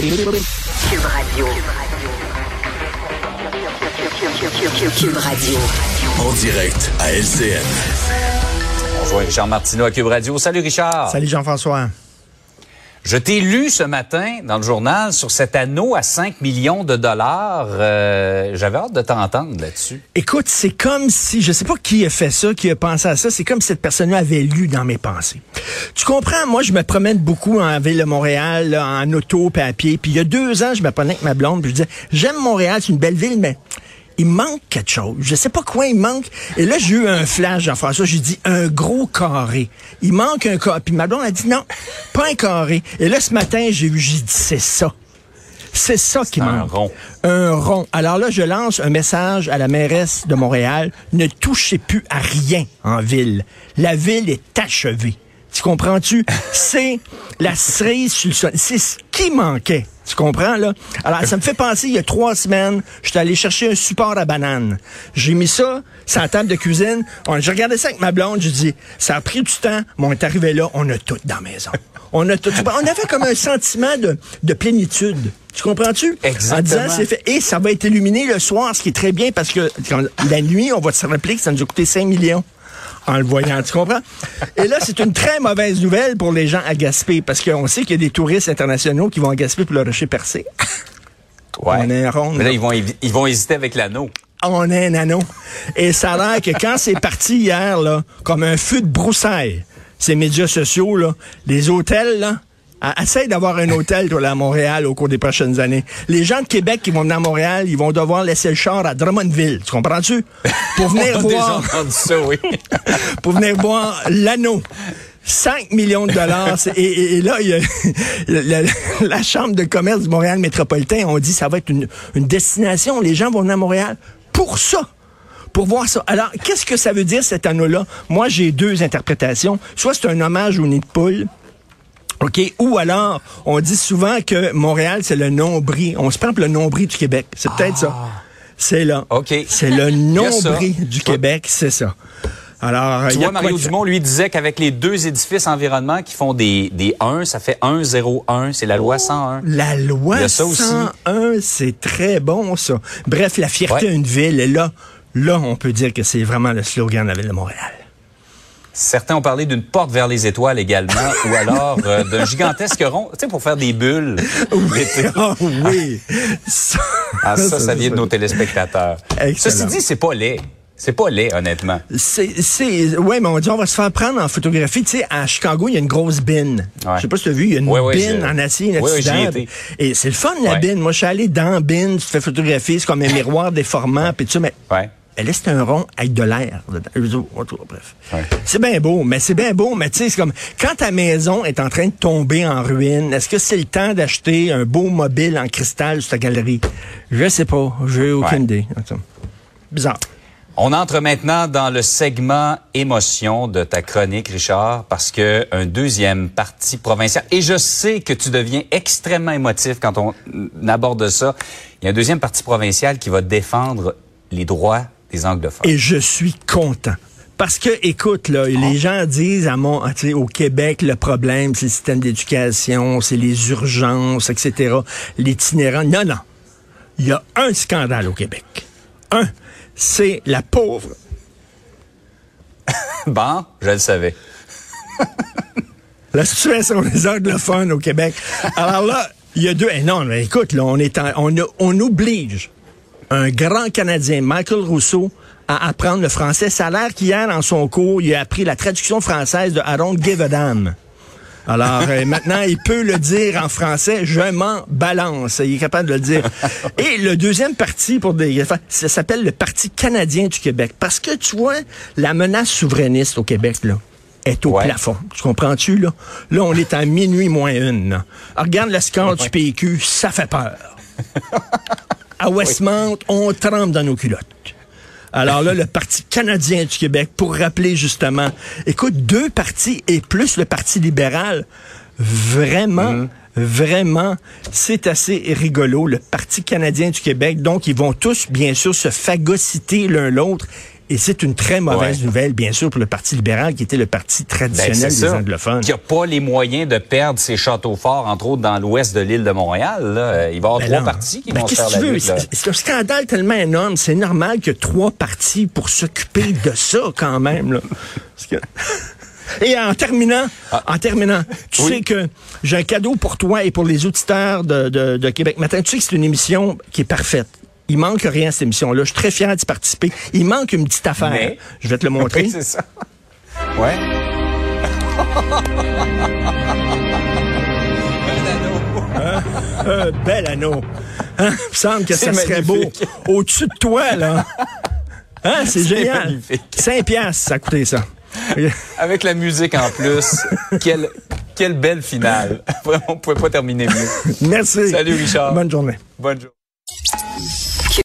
Cube Radio. Cube Radio. En direct à LCN. On rejoint Richard Martineau à Cube Radio. Salut Richard. Salut Jean-François. Je t'ai lu ce matin dans le journal sur cet anneau à 5 millions de dollars. Euh, J'avais hâte de t'entendre là-dessus. Écoute, c'est comme si, je sais pas qui a fait ça, qui a pensé à ça, c'est comme si cette personne-là avait lu dans mes pensées. Tu comprends, moi, je me promène beaucoup en ville de Montréal, en auto, puis à pied. Puis il y a deux ans, je me avec ma blonde, puis je disais, j'aime Montréal, c'est une belle ville, mais il manque quelque chose. Je sais pas quoi il manque. Et là, j'ai eu un flash, Jean-François. J'ai dit un gros carré. Il manque un carré. Puis ma blonde a dit non, pas un carré. Et là, ce matin, j'ai vu, j'ai dit c'est ça. C'est ça qui un manque. rond. Un rond. Alors là, je lance un message à la mairesse de Montréal. Ne touchez plus à rien en ville. La ville est achevée. Tu comprends-tu? C'est la cerise sur le sol. C'est ce qui manquait. Tu comprends, là? Alors, ça me fait penser, il y a trois semaines, j'étais allé chercher un support à banane. J'ai mis ça sur la table de cuisine. J'ai regardé ça avec ma blonde. J'ai dit, ça a pris du temps, mais on est arrivé là, on a tout dans la maison. On a tout. On avait comme un sentiment de, de plénitude. Tu comprends-tu? Exactement. En disant, c'est fait. Et ça va être illuminé le soir, ce qui est très bien parce que quand- la nuit, on va se rappeler que ça nous a coûté 5 millions en le voyant, tu comprends? Et là, c'est une très mauvaise nouvelle pour les gens à Gaspé, parce qu'on sait qu'il y a des touristes internationaux qui vont à Gaspé pour le rocher percé. On est rond, Mais là, ils vont, ils vont hésiter avec l'anneau. On est un anneau. Et ça a l'air que quand c'est parti hier, là, comme un feu de broussailles, ces médias sociaux, là, les hôtels, là, essaye d'avoir un hôtel, toi, là, à Montréal, au cours des prochaines années. Les gens de Québec qui vont venir à Montréal, ils vont devoir laisser le char à Drummondville. Tu comprends-tu? Pour venir voir ça, oui. pour venir voir l'anneau. 5 millions de dollars. Et, et- et là, il y a, la, la Chambre de commerce du Montréal métropolitain, on dit que ça va être une, une destination. Les gens vont venir à Montréal pour ça. Pour voir ça. Alors, qu'est-ce que ça veut dire, cet anneau-là? Moi, j'ai deux interprétations. Soit c'est un hommage au nid de poule, OK? Ou alors, on dit souvent que Montréal, c'est le nombril. On se prend pour le nombril du Québec. C'est peut-être ça. C'est là. Ah. OK. C'est le nombril du Québec, c'est ça. Alors, Tu il y a vois, Mario de. Dumont, lui, disait qu'avec les deux édifices environnement qui font des, des 1, ça fait 1, 0, 1. C'est la loi 101. La loi Il y a ça aussi. 101, c'est très bon, ça. Bref, la fierté Ouais. d'une ville, et là, là, on peut dire que c'est vraiment le slogan de la ville de Montréal. Certains ont parlé d'une porte vers les étoiles également, ou alors euh, d'un gigantesque rond, tu sais, pour faire des bulles. l'été. Ah oui! Ça, Ah, ça, ça vient de nos téléspectateurs. Excellent. Ceci dit, c'est pas laid. C'est pas laid, honnêtement. C'est, c'est, ouais, mais on dit, on va se faire prendre en photographie. Tu sais, à Chicago, il y a une grosse bine. Ouais. Je sais pas si tu as vu, il y a une Ouais, bine en acier inoxydable. Et c'est le fun, la bine. Moi, je suis allé dans la bine, tu te fais photographier, c'est comme un miroir déformant, puis tout ça, mais. Elle c'est un rond avec de l'air. dedans. Bref. Ouais. C'est bien beau, mais c'est bien beau, mais tu sais, c'est comme quand ta maison est en train de tomber en ruine, est-ce que c'est le temps d'acheter un beau mobile en cristal sur ta galerie? Je sais pas. J'ai aucune Ouais. idée. Bizarre. On entre maintenant dans le segment émotion de ta chronique, Richard, parce que un deuxième parti provincial, et je sais que tu deviens extrêmement émotif quand on aborde ça, il y a un deuxième parti provincial qui va défendre les droits des anglophones. Et je suis content. Parce que, écoute, là, les gens disent à mon, au Québec, le problème, c'est le système d'éducation, c'est les urgences, etc., l'itinérant. Non, non. Il y a un scandale au Québec. Un. C'est la pauvre Bon, je le savais. La situation des anglophones au Québec. Alors là, il y a deux. eh non, mais écoute, là, on est en- on, on oblige un grand Canadien, Michael Rousseau, à apprendre le français. Ça a l'air qu'hier, dans son cours, il a appris la traduction française de I don't give a damn. Alors euh, maintenant, il peut le dire en français, je m'en balance. Il est capable de le dire. Et le deuxième parti pour des, ça s'appelle le Parti canadien du Québec. Parce que tu vois, la menace souverainiste au Québec, là, est au Ouais. plafond. Tu comprends-tu, là? Là, on est à minuit moins une. Alors, regarde le score du PQ, ça fait peur. À Westmount, on tremble dans nos culottes. Alors là, le Parti canadien du Québec, pour rappeler justement, écoute, deux partis et plus le Parti libéral, vraiment, vraiment, c'est assez rigolo. Le Parti canadien du Québec, donc ils vont tous, bien sûr, se phagocyter l'un l'autre. Et c'est une très mauvaise Ouais. nouvelle, bien sûr, pour le Parti libéral, qui était le parti Ben, traditionnel des ça. anglophones. Qui n'a pas les moyens de perdre ses châteaux forts, entre autres dans l'ouest de l'île de Montréal. Là. Il va y avoir Ben trois non. partis qui Ben, vont qu'est-ce faire que tu la. C'est un scandale tellement énorme. C'est normal qu'il y ait trois partis pour s'occuper de ça, quand même. Là. Et en terminant, en terminant, tu Ah. Oui. sais que j'ai un cadeau pour toi et pour les auditeurs de, de, de Québec Matin. Tu sais que c'est une émission qui est parfaite. Il manque rien à cette émission-là. Je suis très fier d'y participer. Il manque une petite affaire. Mais- Je vais te le montrer. Oui, c'est ça. Ouais. Un bel anneau. Hein? Il me semble que ça serait beau. Au-dessus de toi, là. Hein? C'est C'est génial. magnifique. 5 piastres, ça a coûté ça. Avec la musique en plus. quelle, quelle belle finale. Vraiment, on ne pouvait pas terminer mieux. Merci. Salut, Richard. Bonne journée. Bonne journée.